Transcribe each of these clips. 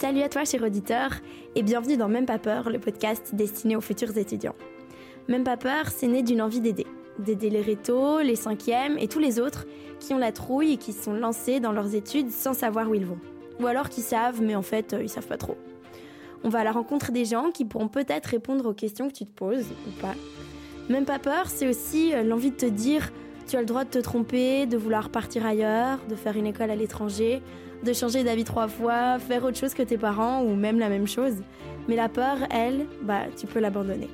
Salut à toi, cher auditeur, et bienvenue dans Même pas peur, le podcast destiné aux futurs étudiants. Même pas peur, c'est né d'une envie d'aider. D'aider les rétos, les cinquièmes et tous les autres qui ont la trouille et qui sont lancés dans leurs études sans savoir où ils vont. Ou alors qui savent, mais en fait, euh, ils savent pas trop. On va à la rencontre des gens qui pourront peut-être répondre aux questions que tu te poses ou pas. Même pas peur, c'est aussi euh, l'envie de te dire tu as le droit de te tromper, de vouloir partir ailleurs, de faire une école à l'étranger, de changer d'avis trois fois, faire autre chose que tes parents ou même la même chose. Mais la peur, elle, bah, tu peux l'abandonner.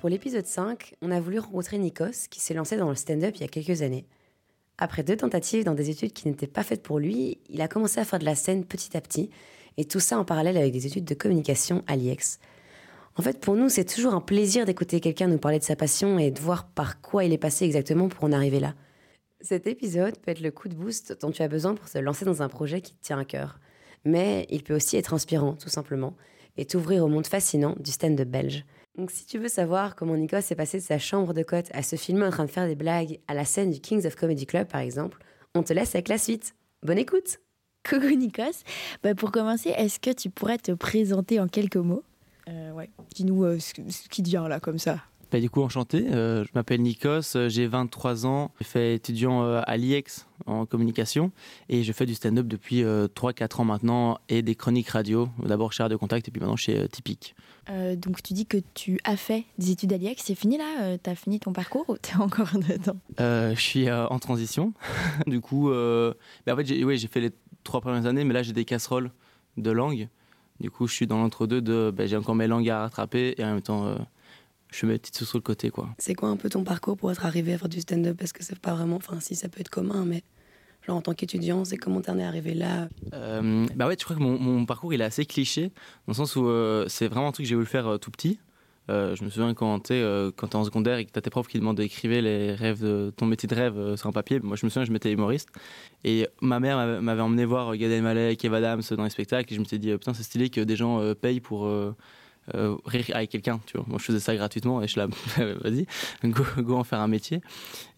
Pour l'épisode 5, on a voulu rencontrer Nikos qui s'est lancé dans le stand-up il y a quelques années. Après deux tentatives dans des études qui n'étaient pas faites pour lui, il a commencé à faire de la scène petit à petit, et tout ça en parallèle avec des études de communication à l'IEX. En fait, pour nous, c'est toujours un plaisir d'écouter quelqu'un nous parler de sa passion et de voir par quoi il est passé exactement pour en arriver là. Cet épisode peut être le coup de boost dont tu as besoin pour te lancer dans un projet qui te tient à cœur. Mais il peut aussi être inspirant, tout simplement, et t'ouvrir au monde fascinant du stand-up belge. Donc si tu veux savoir comment Nikos est passé de sa chambre de côte à se filmer en train de faire des blagues à la scène du Kings of Comedy Club, par exemple, on te laisse avec la suite. Bonne écoute Coucou Nikos. Bah pour commencer, est-ce que tu pourrais te présenter en quelques mots? Ouais. Dis-nous euh, ce, qui te vient là, comme ça. Bah, du coup, enchanté. Euh, je m'appelle Nikos, euh, j'ai 23 ans. J'ai fait étudiant à l'IEX en communication et je fais du stand-up depuis 3-4 ans maintenant et des chroniques radio. D'abord chez de Contact et puis maintenant chez Typique. donc tu dis que tu as fait des études à l'IEX, c'est fini là Tu as fini ton parcours ou tu es encore dedans? Je suis en transition. du coup, bah, en fait, j'ai fait les trois premières années, mais là j'ai des casseroles de langue. Du coup, je suis dans l'entre-deux de ben, j'ai encore mes langues à rattraper et en même temps, euh, je fais mes petites choses sur le côté. quoi. C'est quoi un peu ton parcours pour être arrivé à faire du stand-up? Parce que c'est pas vraiment. Enfin, si ça peut être commun, mais genre en tant qu'étudiant, c'est comment t'en es arrivé là? Euh, Bah ouais, je crois que mon, mon, parcours il est assez cliché, dans le sens où euh, c'est vraiment un truc que j'ai voulu faire tout petit. Euh, je me souviens quand tu euh, quand es en secondaire et que tu as tes profs qui demandent d'écrire les rêves ton métier de rêve euh, sur un papier. Moi, je me souviens, je m'étais humoriste. Et ma mère m'avait emmené voir Gad Elmaleh, Kev Adams dans les spectacles. Et je me suis dit, putain, c'est stylé que des gens payent pour rire avec quelqu'un. Moi, je faisais ça gratuitement et je suis vas-y, go, en faire un métier.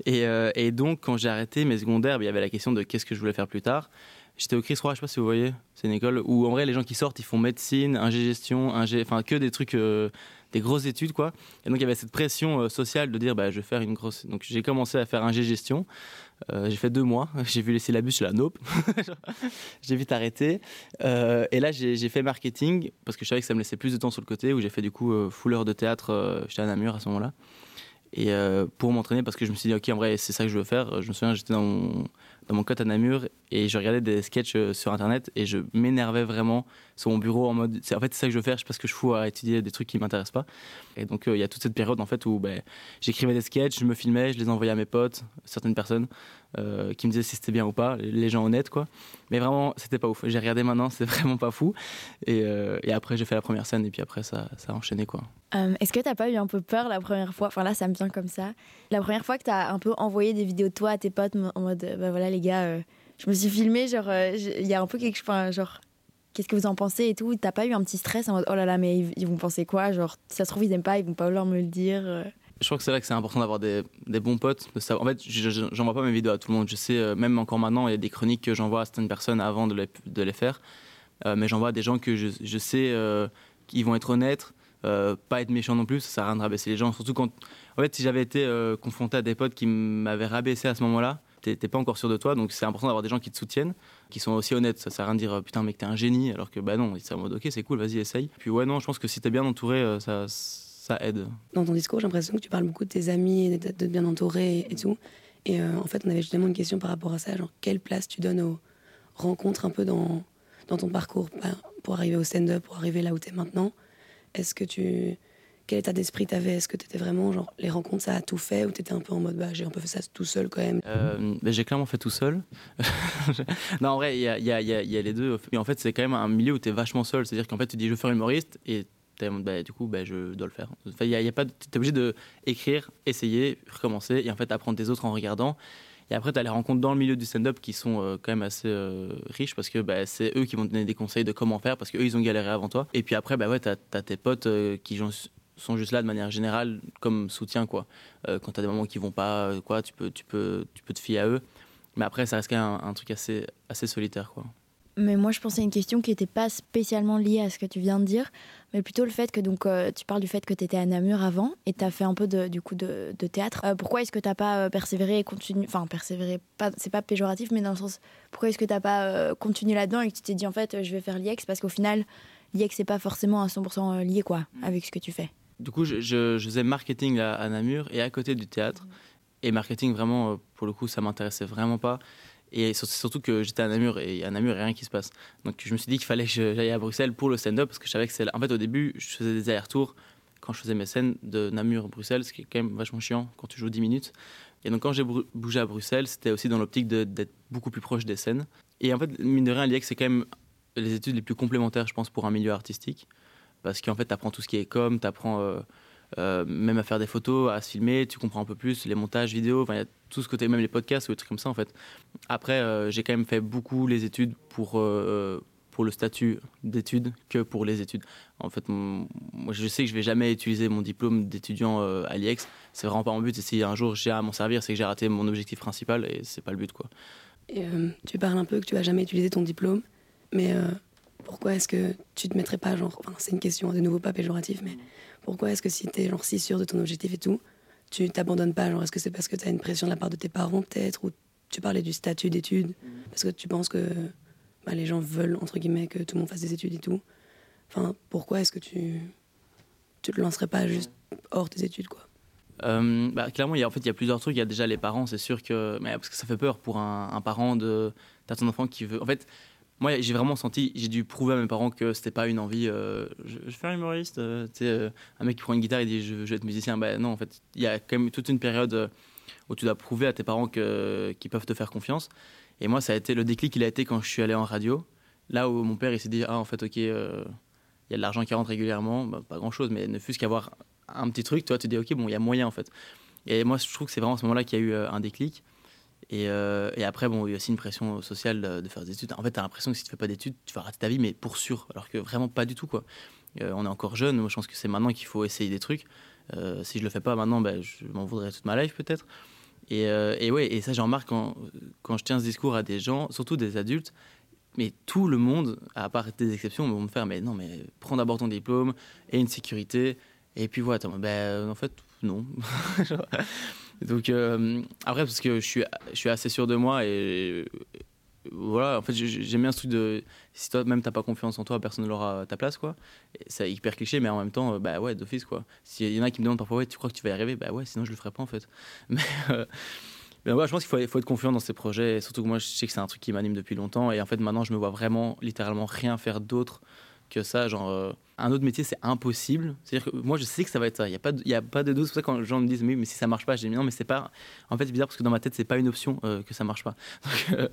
Et, et donc, quand j'ai arrêté mes secondaires, il y avait la question de qu'est-ce que je voulais faire plus tard. J'étais au Chris Roy, je sais pas si vous voyez, c'est une école où en vrai les gens qui sortent ils font médecine, ingé gestion, ingé, enfin que des trucs des grosses études, quoi. Et donc il y avait cette pression euh, sociale de dire, bah, je vais faire une grosse. Donc j'ai commencé à faire un G-gestion. Euh, j'ai fait deux mois. J'ai vu les syllabus, je là, nope. j'ai vite arrêté. Euh, et là, j'ai fait marketing parce que je savais que ça me laissait plus de temps sur le côté, où j'ai fait du coup fouleur de théâtre. J'étais à Namur à ce moment-là. Et pour m'entraîner, parce que je me suis dit, ok, en vrai, c'est ça que je veux faire. Je me souviens, j'étais dans mon, dans mon cote à Namur et je regardais des sketchs euh, sur internet et je m'énervais vraiment sur mon bureau en mode en fait c'est ça que je veux faire je sais pas ce que je fous à étudier des trucs qui m'intéressent pas. Et donc euh, il y a toute cette période en fait où ben, j'écrivais des sketchs je me filmais je les envoyais à mes potes certaines personnes euh, qui me disaient si c'était bien ou pas les gens honnêtes quoi. Mais vraiment c'était pas ouf. J'ai regardé maintenant c'est vraiment pas fou. Et, et après j'ai fait la première scène et puis après ça, ça a enchaîné quoi. Est-ce que t'as pas eu un peu peur la première fois? Enfin là ça me vient comme ça. La première fois que t'as un peu envoyé des vidéos de toi à tes potes en mode bah voilà les gars, euh, je me suis filmé, genre, euh, il y a un peu quelque chose, genre, qu'est-ce que vous en pensez et tout? T'as pas eu un petit stress en mode, oh là là, mais ils, vont penser quoi? Genre, si ça se trouve, ils aiment pas, ils vont pas vouloir me le dire. Euh. Je crois que c'est là que c'est important d'avoir des, bons potes. En fait, j'envoie pas mes vidéos à tout le monde. Je sais, même encore maintenant, il y a des chroniques que j'envoie à certaines personnes avant de les, faire. mais j'envoie à des gens que je, sais qu'ils vont être honnêtes, pas être méchants non plus. Ça sert à rien de rabaisser les gens. Surtout quand. En fait, si j'avais été confronté à des potes qui m'avaient rabaissé à ce moment-là, t'es pas encore sûr de toi, donc c'est important d'avoir des gens qui te soutiennent, qui sont aussi honnêtes. Ça sert à rien de dire putain mec t'es un génie, alors que bah non, c'est en mode ok c'est cool, vas-y essaye. Puis ouais non, je pense que si t'es bien entouré, euh, ça, ça aide. Dans ton discours, j'ai l'impression que tu parles beaucoup de tes amis, d'être bien entouré et tout. Et euh, en fait, on avait justement une question par rapport à ça, genre quelle place tu donnes aux rencontres un peu dans, dans ton parcours pour arriver au stand-up, pour arriver là où t'es maintenant? Est-ce que tu quel état d'esprit t'avais? Est-ce que t'étais vraiment genre les rencontres ça a tout fait ou t'étais un peu en mode bah j'ai un peu fait ça tout seul quand même? Euh, bah, J'ai clairement fait tout seul. non en vrai il y a, y, a, y a, les deux. Mais en fait c'est quand même un milieu où t'es vachement seul. C'est-à-dire qu'en fait tu dis je veux faire humoriste et bah, du coup bah, je dois le faire. Enfin, y a, y a obligé de écrire, essayer, recommencer et en fait apprendre des autres en regardant. Et après, tu as les rencontres dans le milieu du stand-up qui sont euh, quand même assez euh, riches parce que bah, c'est eux qui vont te donner des conseils de comment faire parce qu'eux, ils ont galéré avant toi. Et puis après, bah tu as, tes potes qui, sont juste là de manière générale comme soutien quoi. Euh, quand tu as des moments qui vont pas, euh, quoi, tu peux, te fier à eux. Mais après, ça reste quand même un, un truc assez, assez solitaire quoi. Mais moi, je pensais à une question qui n'était pas spécialement liée à ce que tu viens de dire, mais plutôt le fait que donc euh, tu parles du fait que tu étais à Namur avant et tu as fait un peu de, du coup de, de théâtre. Euh, pourquoi est-ce que tu n'as pas euh, persévéré et continué Enfin, persévéré, pas, c'est pas péjoratif, mais dans le sens, pourquoi est-ce que tu n'as pas euh, continué là-dedans et que tu t'es dit en fait, je vais faire l'IEX Parce qu'au final, l'IEX, c'est pas forcément à 100% lié quoi, avec ce que tu fais. Du coup, je, je- je faisais marketing à, à Namur et à côté du théâtre. Et marketing, vraiment, pour le coup, ça m'intéressait vraiment pas. Et sur- surtout que j'étais à Namur et à Namur, il n'y a rien qui se passe. Donc je me suis dit qu'il fallait que j'aille à Bruxelles pour le stand-up parce que je savais que c'est. En fait, au début, je faisais des allers-retours quand je faisais mes scènes de Namur à Bruxelles, ce qui est quand même vachement chiant quand tu joues 10 minutes. Et donc quand j'ai bougé à Bruxelles, c'était aussi dans l'optique d'être beaucoup plus proche des scènes. Et en fait, mine de rien, l'IEX, c'est quand même les études les plus complémentaires, je pense, pour un milieu artistique. Parce qu'en fait, tu apprends tout ce qui est com, tu apprends même à faire des photos, à se filmer, tu comprends un peu plus les montages vidéo, il y a tout ce côté, même les podcasts ou des trucs comme ça en fait. Après, euh, j'ai quand même fait beaucoup les études pour, euh, pour le statut d'études que pour les études. En fait, moi je sais que je vais jamais utiliser mon diplôme d'étudiant euh, à l'IEX, c'est vraiment pas mon but. Et si un jour j'ai à m'en servir, c'est que j'ai raté mon objectif principal et c'est pas le but quoi. Et, euh, tu parles un peu que tu vas jamais utiliser ton diplôme, mais euh, pourquoi est-ce que tu te mettrais pas, genre, enfin, c'est une question de nouveau pas péjorative, mais pourquoi est-ce que si tu es genre si sûr de ton objectif et tout, tu t'abandonnes pas? Genre, est-ce que c'est parce que tu as une pression de la part de tes parents peut-être, ou tu parlais du statut d'études, parce que tu penses que bah, les gens veulent entre guillemets que tout le monde fasse des études et tout. Enfin, pourquoi est-ce que tu tu te lancerais pas juste hors tes études quoi? Euh, bah, clairement, il y a, en fait, il y a plusieurs trucs. Il y a déjà les parents, c'est sûr que. Mais parce que ça fait peur pour un, un parent de. T'as ton enfant qui veut. En fait, moi, j'ai vraiment senti. J'ai dû prouver à mes parents que c'était pas une envie. euh, je, je vais faire humoriste. euh, euh, un mec qui prend une guitare et dit je, je vais être musicien. Ben non, en fait, il y a quand même toute une période euh, où tu dois prouver à tes parents que- qu'ils peuvent te faire confiance. Et moi, ça a été. Le déclic, il a été quand je suis allé en radio. Là où mon père, il s'est dit ah, en fait, ok. il y a de l'argent qui rentre régulièrement, bah, pas grand chose, mais ne fût-ce qu'avoir un petit truc, toi, tu dis, ok, bon, il y a moyen en fait. Et moi, je trouve que c'est vraiment à ce moment-là qu'il y a eu un déclic. Et, euh, et après, bon, il y a aussi une pression sociale de, faire des études. En fait, tu as l'impression que si tu fais pas d'études, tu vas rater ta vie, mais pour sûr. Alors que vraiment pas du tout, quoi. Euh, on est encore jeune. Moi, je pense que c'est maintenant qu'il faut essayer des trucs. Euh, si je le fais pas maintenant, ben, je m'en voudrais toute ma life, peut-être. Et, et ouais, et ça, j'en remarque quand, quand je tiens ce discours à des gens, surtout des adultes. Mais tout le monde, à part des exceptions, vont me faire Mais non, mais prends d'abord ton diplôme et une sécurité. Et puis voilà, ben, en fait, non. Donc, euh, après, parce que je suis, je suis assez sûr de moi et voilà, en fait, j'ai- j'aime bien ce truc de si toi-même t'as pas confiance en toi, personne ne l'aura à ta place, quoi. C'est hyper cliché, mais en même temps, bah ouais, d'office, quoi. S'il y en a qui me demandent parfois, ouais, tu crois que tu vas y arriver? Bah ouais, sinon je le ferais pas, en fait. Mais, euh, ouais, je pense qu'il faut, faut être confiant dans ses projets, et surtout que moi, je sais que c'est un truc qui m'anime depuis longtemps, et en fait, maintenant, je me vois vraiment, littéralement, rien faire d'autre que ça. Genre, euh, un autre métier, c'est impossible. C'est-à-dire que moi, je sais que ça va être ça. Il n'y a, pas de- a pas de doute. C'est pour ça que quand les gens me disent, mais, si ça marche pas, je dis, mais non, mais c'est pas. En fait, c'est bizarre parce que dans ma tête, c'est pas une option euh, que ça marche pas. Donc, euh,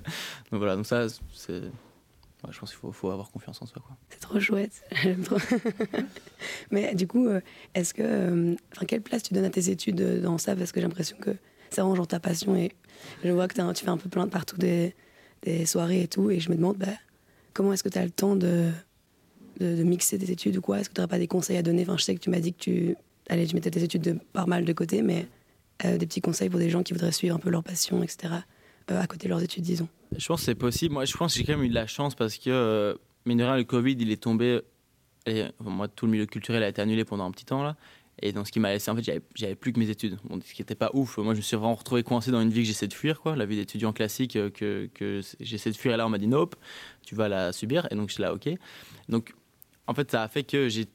donc voilà, donc ça, c'est. je pense qu'il faut, avoir confiance en soi. C'est trop chouette, trop. Mais du coup, euh, est-ce que, enfin, quelle place tu donnes à tes études dans ça? Parce que j'ai l'impression que c'est vraiment genre ta passion et je vois que tu fais un peu plein de partout des, des soirées et tout, et je me demande, bah, comment est-ce que tu as le temps de, de, mixer tes études ou quoi? Est-ce que tu n'aurais pas des conseils à donner? Enfin, je sais que tu m'as dit que tu, allez, tu mettais tes études de, par mal de côté, mais euh, des petits conseils pour des gens qui voudraient suivre un peu leur passion, etc. euh, à côté de leurs études, disons. Je pense que c'est possible. Moi, je pense que j'ai quand même eu de la chance parce que, euh, mine de rien, le Covid, il est tombé. Et, moi, tout le milieu culturel a été annulé pendant un petit temps, là. Et donc, ce qui m'a laissé, en fait, j'avais- plus que mes études. Ce qui n'était pas ouf. Moi, je me suis vraiment retrouvé coincé dans une vie que j'essaie de fuir, quoi. La vie d'étudiant classique euh, que, que j'essaie de fuir. Et là, on m'a dit, nope, tu vas la subir. Et donc, je suis là, ok. Donc, en fait, ça a fait que j'ai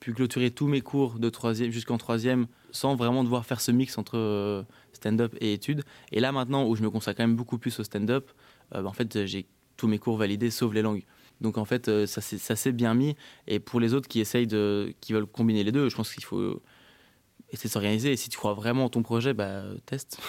pu clôturer tous mes cours de troisième jusqu'en troisième sans vraiment devoir faire ce mix entre euh, stand-up et études. Et là, maintenant, où je me consacre quand même beaucoup plus au stand-up, euh, bah, en fait, j'ai tous mes cours validés sauf les langues. Donc en fait, euh, ça s'est bien mis. Et pour les autres qui essayent de, qui veulent combiner les deux, je pense qu'il faut essayer de s'organiser. Et si tu crois vraiment en ton projet, bah teste.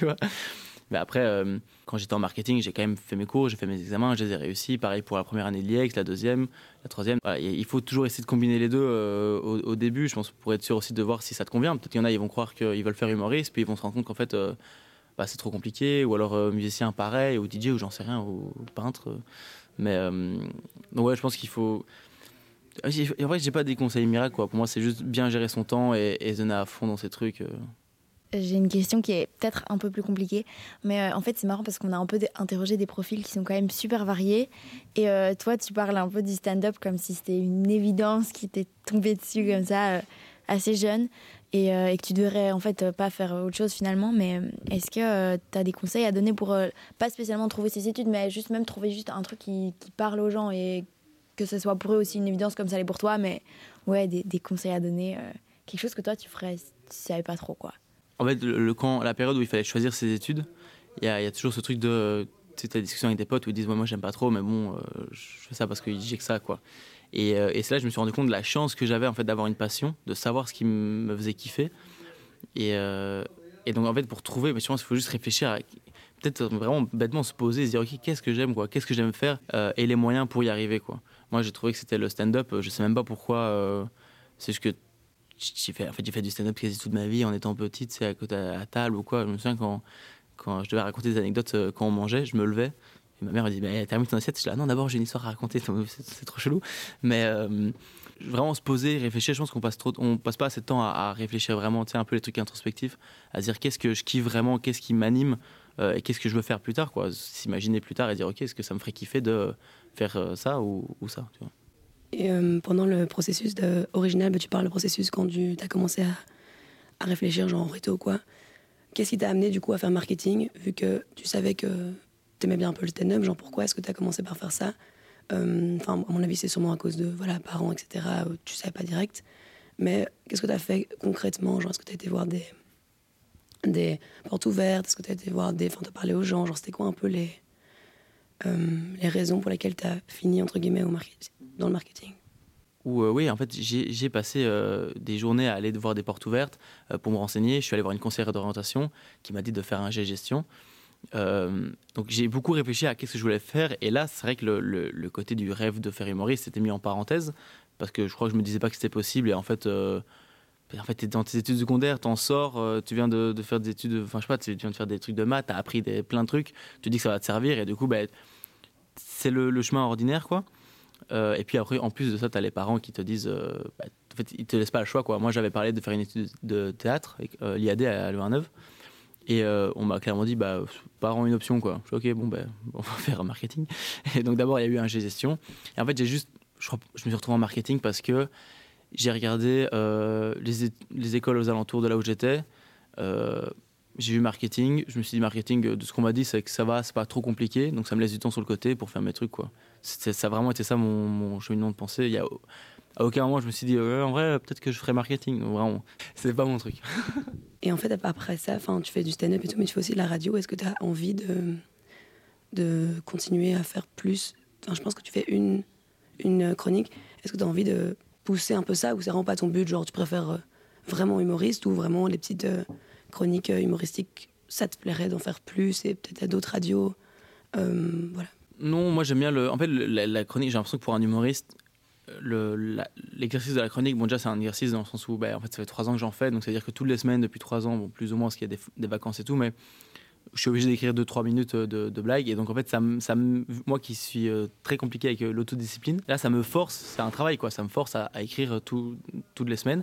Mais après, euh, quand j'étais en marketing, j'ai quand même fait mes cours, j'ai fait mes examens, je les ai réussis. Pareil pour la première année de l'IEX, la deuxième, la troisième. Il faut toujours essayer de combiner les deux euh, au, début, je pense, pour être sûr aussi de voir si ça te convient. Peut-être qu'il y en a, ils vont croire qu'ils veulent faire humoriste, puis ils vont se rendre compte qu'en fait, euh, bah, c'est trop compliqué. Ou alors musicien pareil, ou DJ, ou j'en sais rien, ou peintre. Mais donc ouais, je pense qu'il faut. En vrai, j'ai pas des conseils miracles. Pour moi, c'est juste bien gérer son temps et, et donner à fond dans ces trucs. J'ai une question qui est peut-être un peu plus compliquée, mais euh, en fait c'est marrant parce qu'on a un peu interrogé des profils qui sont quand même super variés. Et euh, toi, tu parles un peu du stand-up comme si c'était une évidence qui t'est tombée dessus comme ça, euh, assez jeune, et, que tu devrais en fait pas faire autre chose finalement. Mais est-ce que tu as des conseils à donner pour pas spécialement trouver ses études, mais juste même trouver juste un truc qui, parle aux gens et que ce soit pour eux aussi une évidence comme ça l'est pour toi, mais ouais, des, des conseils à donner, quelque chose que toi tu ferais si tu savais pas trop quoi. En fait, le, quand, la période où il fallait choisir ses études, il y a, toujours ce truc de. Tu t'as des discussions avec des potes où ils disent ouais, Moi, j'aime pas trop, mais bon, euh, je fais ça parce que j'ai que ça, quoi. Et, euh, et c'est là que je me suis rendu compte de la chance que j'avais, en fait, d'avoir une passion, de savoir ce qui me faisait kiffer. Et, euh, et donc, en fait, pour trouver, mais je pense qu'il faut juste réfléchir. Peut-être vraiment bêtement se poser se dire Ok, qu'est-ce que j'aime, quoi Qu'est-ce que j'aime faire Et les moyens pour y arriver, quoi. Moi, j'ai trouvé que c'était le stand-up. Je sais même pas pourquoi. c'est juste que j'ai fait, en fait, j'ai fait du stand-up quasi toute ma vie en étant petite, c'est à côté à, table ou quoi. Je me souviens quand, quand je devais raconter des anecdotes euh, quand on mangeait, je me levais. Et ma mère me dit bah, Termine ton assiette. Je dis ah non, d'abord, j'ai une histoire à raconter, c'est trop chelou. Mais euh, vraiment se poser, réfléchir, je pense qu'on passe, trop, on passe pas assez de temps à, réfléchir vraiment, tu sais, un peu les trucs introspectifs, à dire qu'est-ce que je kiffe vraiment, qu'est-ce qui m'anime euh, et qu'est-ce que je veux faire plus tard. quoi. S'imaginer plus tard et dire ok, est-ce que ça me ferait kiffer de faire ça ou, ça. Et euh, pendant le processus original, bah, tu parles du processus quand tu as commencé à, réfléchir, genre en réto ou quoi. Qu'est-ce qui t'a amené du coup à faire marketing, vu que tu savais que tu aimais bien un peu le stand-up, genre pourquoi est-ce que tu as commencé par faire ça? Euh, Enfin, à mon avis, c'est sûrement à cause de voilà, parents, etc., où tu savais pas direct. Mais qu'est-ce que tu as fait concrètement? Genre, est-ce que tu as été voir des, des portes ouvertes? Est-ce que tu as été voir des. Enfin, tu as parlé aux gens? Genre, c'était quoi un peu les, euh, les raisons pour lesquelles tu as fini, entre guillemets, au dans le marketing euh, oui, en fait, j'ai passé euh, des journées à aller voir des portes ouvertes euh, pour me renseigner. Je suis allé voir une conseillère d'orientation qui m'a dit de faire un G gestion. Euh, donc j'ai beaucoup réfléchi à qu'est-ce que je voulais faire. Et là, c'est vrai que le, côté du rêve de faire humoriste s'était mis en parenthèse parce que je crois que je me disais pas que c'était possible. Et en fait, euh, en fait, t'es dans tes études secondaires, t'en sors, euh, tu viens de, faire des études, enfin je sais pas, tu viens de faire des trucs de maths, t'as appris des, plein de trucs, tu dis que ça va te servir et du coup, bah, c'est le, chemin ordinaire quoi. Euh, et puis après, en plus de ça, tu as les parents qui te disent. euh, bah, en fait, ils te laissent pas le choix. Quoi. Moi, j'avais parlé de faire une étude de théâtre, euh, l'IAD à Louvain-Neuve. Et euh, on m'a clairement dit, bah, parents, une option. Quoi. Je suis ok, bon, ben, on va faire un marketing. Et donc, d'abord, il y a eu un G-gestion. Et en fait, j'ai juste. Je, je me suis retrouvé en marketing parce que j'ai regardé euh, les, écoles aux alentours de là où j'étais. Euh, j'ai vu marketing. Je me suis dit, marketing, euh, de ce qu'on m'a dit, c'est que ça va, c'est pas trop compliqué. Donc, ça me laisse du temps sur le côté pour faire mes trucs. Ça a vraiment été ça mon, mon cheminement de pensée. À aucun moment, je me suis dit, en vrai, peut-être que je ferais marketing. Donc, vraiment, c'est pas mon truc. Et en fait, après ça, tu fais du stand-up et tout, mais tu fais aussi de la radio. Est-ce que tu as envie de, continuer à faire plus? Je pense que tu fais une, une chronique. Est-ce que tu as envie de pousser un peu ça ou c'est vraiment pas ton but Genre, tu préfères euh, vraiment humoriste ou vraiment les petites euh, chroniques euh, humoristiques Ça te plairait d'en faire plus et peut-être à d'autres radios Voilà. Non, moi j'aime bien le. En fait, la, chronique, j'ai l'impression que pour un humoriste, l'exercice de la chronique, bon, déjà c'est un exercice dans le sens où, bah, en fait, ça fait trois ans que j'en fais, donc c'est-à-dire que toutes les semaines, depuis trois ans, bon, plus ou moins, parce qu'il y a des, des vacances et tout, mais je suis obligé d'écrire deux, trois minutes de, de blagues, et donc en fait, ça, moi qui suis euh, très compliqué avec euh, l'autodiscipline, là, ça me force, c'est un travail, quoi, ça me force à, écrire tout- toutes les semaines.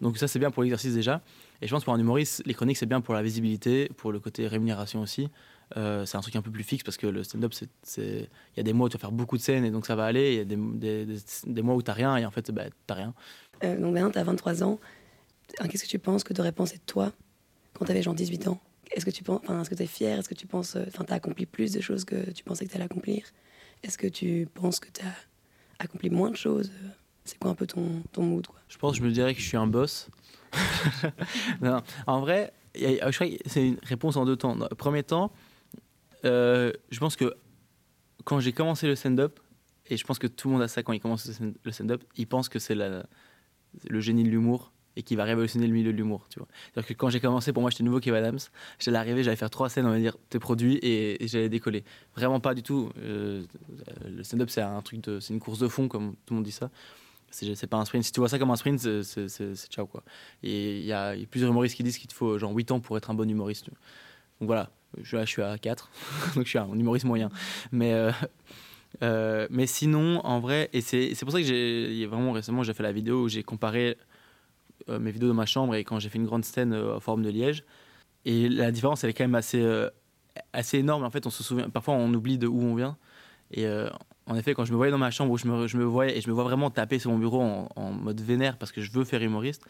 Donc ça, c'est bien pour l'exercice déjà. Et je pense pour un humoriste, les chroniques, c'est bien pour la visibilité, pour le côté rémunération aussi. Euh, c'est un truc un peu plus fixe parce que le stand-up, il y a des mois où tu vas faire beaucoup de scènes et donc ça va aller. Il y a des, mois où tu rien et en fait, bah, tu rien. Euh, donc maintenant, tu as 23 ans. Euh, Qu'est-ce que tu penses que tu aurais pensé de toi quand tu avais genre 18 ans? Est-ce que tu penses, est-ce que es fier Est-ce que tu penses, euh, enfin, tu as accompli plus de choses que tu pensais que tu allais accomplir? Est-ce que tu penses que tu as accompli moins de choses? C'est quoi un peu ton, ton mood Je pense, je me dirais que je suis un boss. Non, en vrai, c'est une réponse en deux temps. Premier temps, euh, je pense que quand j'ai commencé le stand-up, et je pense que tout le monde a ça quand il commence le stand- le stand-up, il pense que c'est le génie de l'humour et qui va révolutionner le milieu de l'humour. C'est-à-dire que quand j'ai commencé, pour moi, j'étais nouveau Kev Adams. J'allais arriver, j'allais faire trois scènes, on va dire, tes produits et, j'allais décoller. Vraiment pas du tout. Euh, le stand-up, c'est un truc de, c'est une course de fond, comme tout le monde dit ça. C'est pas un sprint. Si tu vois ça comme un sprint, c'est- ciao quoi. Et il y, a plusieurs humoristes qui disent qu'il te faut genre 8 ans pour être un bon humoriste. Donc voilà, je, suis à 4, donc je suis un humoriste moyen. Mais, euh, Euh, mais sinon, en vrai, et c'est pour ça que j'ai vraiment récemment, j'ai fait la vidéo où j'ai comparé euh, mes vidéos de ma chambre et quand j'ai fait une grande scène en forme de liège. Et la différence, elle est quand même assez, assez énorme. En fait, on se souvient, parfois on oublie de où on vient. Et en effet, quand je me voyais dans ma chambre où je me, je me voyais et je me vois vraiment taper sur mon bureau en, mode vénère parce que je veux faire humoriste,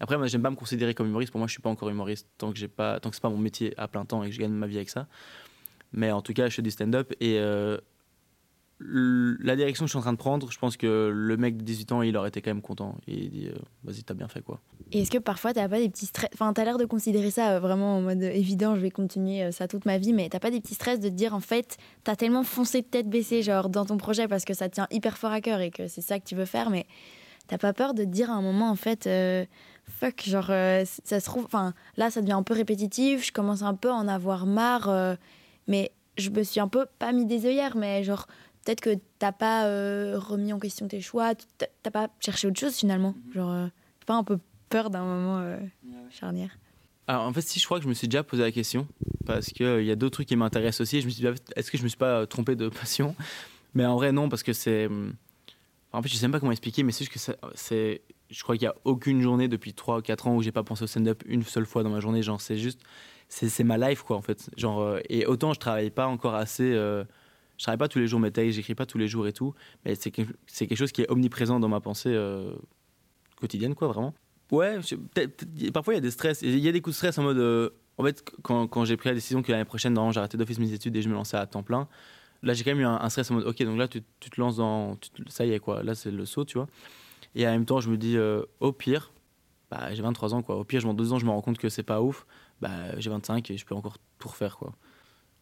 après, moi, j'aime pas me considérer comme humoriste. Pour moi, je suis pas encore humoriste tant que j'ai pas, tant que c'est pas mon métier à plein temps et que je gagne ma vie avec ça. Mais en tout cas, je fais du stand-up et euh, la direction que je suis en train de prendre, je pense que le mec de 18 ans, il aurait été quand même content. Et il dit, euh, vas-y, t'as bien fait quoi. Et est-ce que parfois t'as pas des petits stress Enfin, t'as l'air de considérer ça euh, vraiment en mode évident, je vais continuer ça toute ma vie, mais t'as pas des petits stress de te dire en fait, t'as tellement foncé tête baissée genre dans ton projet parce que ça tient hyper fort à cœur et que c'est ça que tu veux faire, mais t'as pas peur de te dire à un moment en fait fuck, genre, euh, ça se trouve, enfin, là, ça devient un peu répétitif, je commence un peu à en avoir marre, euh, mais je me suis un peu, pas mis des œillères, mais genre, peut-être que t'as pas euh, remis en question tes choix, t'as pas cherché autre chose finalement, mhm. genre, pas un peu peur d'un moment charnière. Alors, en fait, si je crois que je me suis déjà posé la question, parce qu'il y a d'autres trucs qui m'intéressent aussi, je me suis dit, est-ce que je me suis pas trompé de passion? Mais en vrai, non, parce que c'est. Hum, en fait, je sais même pas comment expliquer, mais c'est juste que c'est je crois qu'il n'y a aucune journée depuis 3 ou 4 ans où j'ai pas pensé au stand-up une seule fois dans ma journée. Genre, c'est juste, c'est ma life, quoi, en fait. Genre, euh, et autant je travaille pas encore assez. Euh, je travaille pas tous les jours mes textes, j'écris pas tous les jours et tout, mais c'est quelque chose qui est omniprésent dans ma pensée euh, quotidienne, quoi, vraiment. Ouais, parfois il y a des stress. Il y a des coups de stress en mode. en fait, quand, j'ai pris la décision que l'année prochaine, j'arrêtais d'office mes études et je me lançais à temps plein, là j'ai quand même eu un, stress en mode ok, donc là tu, tu te lances dans. ça y est, quoi, là c'est le saut, tu vois. Et en même temps, je me dis, euh, au pire, bah, j'ai 23 ans, quoi. Au pire, dans deux ans, je me rends compte que c'est pas ouf. Bah, j'ai 25 et je peux encore tout refaire, quoi.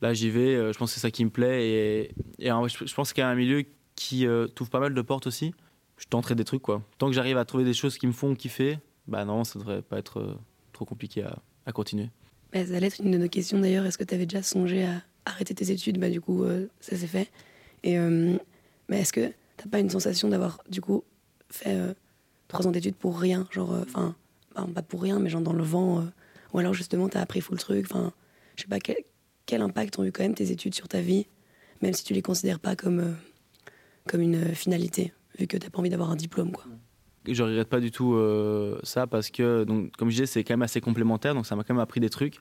Là, j'y vais, euh, je pense que c'est ça qui me plaît. Et, et je, pense qu'il y a un milieu qui euh, t'ouvre pas mal de portes aussi. Je tenterai des trucs, quoi. Tant que j'arrive à trouver des choses qui me font kiffer, bah non, ça devrait pas être trop compliqué à, à continuer. Bah, ça allait être une de nos questions d'ailleurs. Est-ce que tu avais déjà songé à arrêter tes études? Bah, du coup, ça s'est fait. Et, mais est-ce que t'as pas une sensation d'avoir, du coup, fait euh, trois ans d'études pour rien, genre, euh, enfin, pas pour rien, mais genre dans le vent, euh, ou alors justement, t'as appris full truc, enfin, je sais pas, quel, quel, impact ont eu quand même tes études sur ta vie, même si tu les considères pas comme, comme une finalité, vu que t'as pas envie d'avoir un diplôme, quoi. Je regrette pas du tout ça parce que, donc, comme je disais, c'est quand même assez complémentaire, donc ça m'a quand même appris des trucs.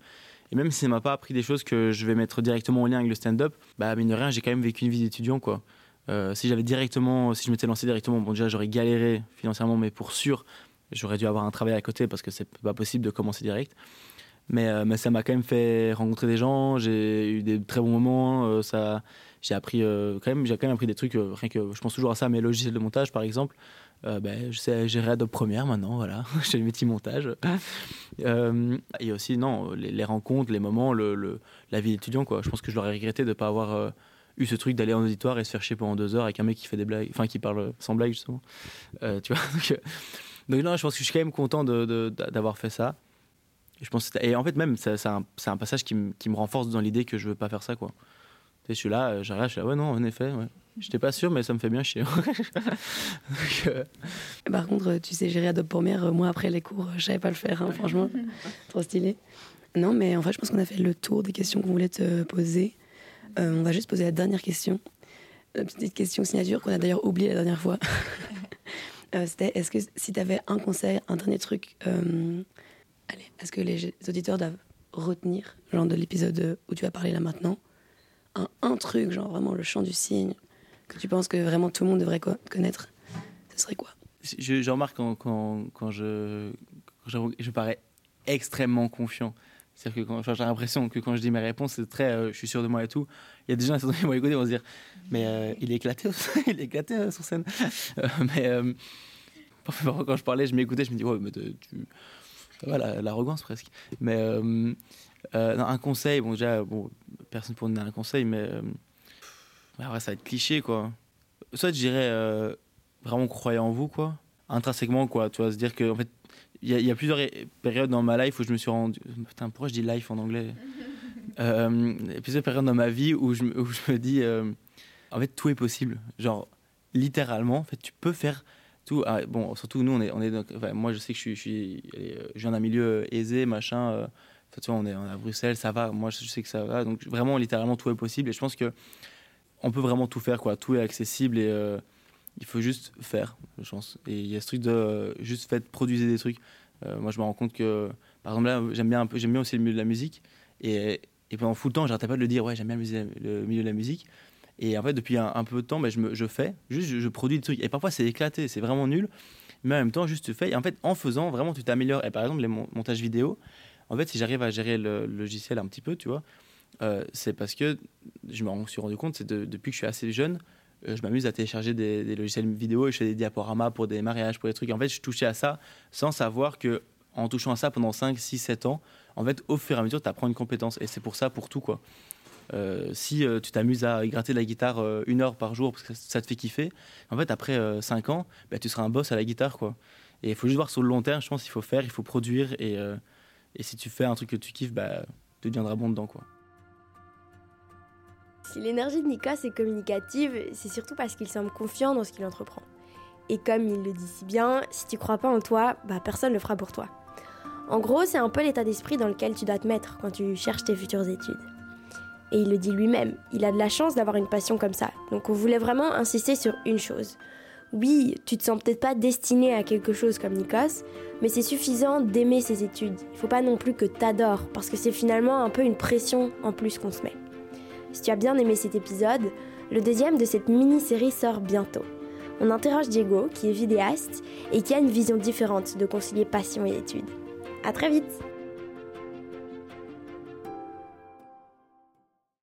Et même si ça m'a pas appris des choses que je vais mettre directement en lien avec le stand-up, bah mine de rien, j'ai quand même vécu une vie d'étudiant, quoi. Euh, si j'avais directement, si je m'étais lancé directement, bon déjà j'aurais galéré financièrement, mais pour sûr, j'aurais dû avoir un travail à côté parce que c'est pas possible de commencer direct. Mais, euh, mais ça m'a quand même fait rencontrer des gens, j'ai eu des très bons moments, euh, ça, j'ai appris quand même, j'ai quand même appris des trucs, rien que je pense toujours à ça, mes logiciels de montage par exemple. ben, je sais gérer Adobe Premiere maintenant, voilà, j'ai le métier montage. et aussi, non, les, rencontres, les moments, le, le la vie d'étudiant, quoi. Je pense que je l'aurais regretté de ne pas avoir eu ce truc d'aller en auditoire et se faire chier pendant deux heures avec un mec qui fait des blagues, enfin qui parle sans blague justement. Euh, tu vois donc, euh, non, je pense que je suis quand même content d'avoir de, fait ça. Et, je pense, et en fait même, c'est un, un, passage qui, qui, me renforce dans l'idée que je veux pas faire ça. quoi. je suis là, euh, j'arrive, je suis là, ouais non, en effet, ouais. J'étais pas sûr, mais ça me fait bien chier. Par contre, tu sais gérer Adobe Premiere, moi après les cours, je savais pas le faire, hein, franchement. Trop stylé. Non, mais en fait, je pense qu'on a fait le tour des questions qu'on voulait te poser. Euh, on va juste poser la dernière question. La petite question signature qu'on a d'ailleurs oublié la dernière fois. Euh, c'était est-ce que si tu avais un conseil, un dernier truc, euh, allez, est-ce que les auditeurs doivent retenir, genre de l'épisode où tu vas parler là maintenant, un, truc, genre vraiment le chant du cygne, que tu penses que vraiment tout le monde devrait connaître, ce serait quoi? Je, remarque quand, quand, quand je, quand je, parais extrêmement confiant. C'est-à-dire que j'ai l'impression que quand je dis mes réponses, c'est très euh, je suis sûr de moi et tout. Il y a des gens qui vont écouter, vont se dire mais euh, il est éclaté, il est éclaté euh, sur scène. mais quand je parlais, je m'écoutais, je me dis ouais, mais tu. Voilà, l'arrogance presque. Mais un conseil, bon, déjà, bon, personne pour donner un conseil, mais ouais, ça va être cliché quoi. Soit je dirais vraiment croyez en vous quoi, intrinsèquement quoi, tu vois, se dire que en fait il y, a plusieurs périodes dans ma life où je me suis rendu. Putain, pourquoi je dis life en anglais? Euh, Il y a plusieurs périodes dans ma vie où je, où je me dis. Euh, en fait, tout est possible. Genre, littéralement, en fait, tu peux faire tout. Ah, bon, surtout nous, on est. On est enfin, moi, je sais que je suis, je, suis, je viens d'un milieu aisé, machin. Euh, tu vois, on est, on à Bruxelles, ça va. Moi, je sais que ça va. Donc, vraiment, littéralement, tout est possible. Et je pense que on peut vraiment tout faire, quoi. Tout est accessible et euh, il faut juste faire, je pense. Et il y a ce truc de euh, juste faites, produisez des trucs. Euh, moi, je me rends compte que, par exemple, là, j'aime bien, un peu, j'aime bien aussi le milieu de la musique. Et, et pendant tout le temps, j'arrêtais pas de le dire, ouais, j'aime bien le, milieu de la musique. Et en fait, depuis un, peu de temps, ben, je, me, je fais, juste, je, produis des trucs. Et parfois, c'est éclaté, c'est vraiment nul. Mais en même temps, juste tu fais. Et en fait, en faisant, vraiment, tu t'améliores. Et par exemple, les montages vidéo, en fait, si j'arrive à gérer le, logiciel un petit peu, tu vois, euh, c'est parce que je me suis rendu compte, c'est depuis que je suis assez jeune, euh, je m'amuse à télécharger des, logiciels vidéo et je fais des diaporamas pour des mariages, pour des trucs. En fait, je touchais à ça sans savoir que en touchant à ça pendant 5, 6, 7 ans, en fait, au fur et à mesure, tu apprends une compétence. Et c'est pour ça, pour tout, quoi. Euh, si tu t'amuses à gratter la guitare une heure par jour parce que ça te fait kiffer, en fait, après 5 ans, bah, tu seras un boss à la guitare, quoi. Et il faut juste voir sur le long terme, je pense qu'il faut faire, il faut produire. Et, si tu fais un truc que tu kiffes, bah, tu deviendras bon dedans, quoi. Si l'énergie de Nikos est communicative, c'est surtout parce qu'il semble confiant dans ce qu'il entreprend. Et comme il le dit si bien, si tu crois pas en toi, bah personne le fera pour toi. En gros, c'est un peu l'état d'esprit dans lequel tu dois te mettre quand tu cherches tes futures études. Et il le dit lui-même, il a de la chance d'avoir une passion comme ça. Donc on voulait vraiment insister sur une chose. Oui, tu te sens peut-être pas destiné à quelque chose comme Nikos, mais c'est suffisant d'aimer ses études. Il faut pas non plus que t'adores, parce que c'est finalement un peu une pression en plus qu'on se met. Si tu as bien aimé cet épisode, le deuxième de cette mini-série sort bientôt. On interroge Diego, qui est vidéaste et qui a une vision différente de concilier passion et études. À très vite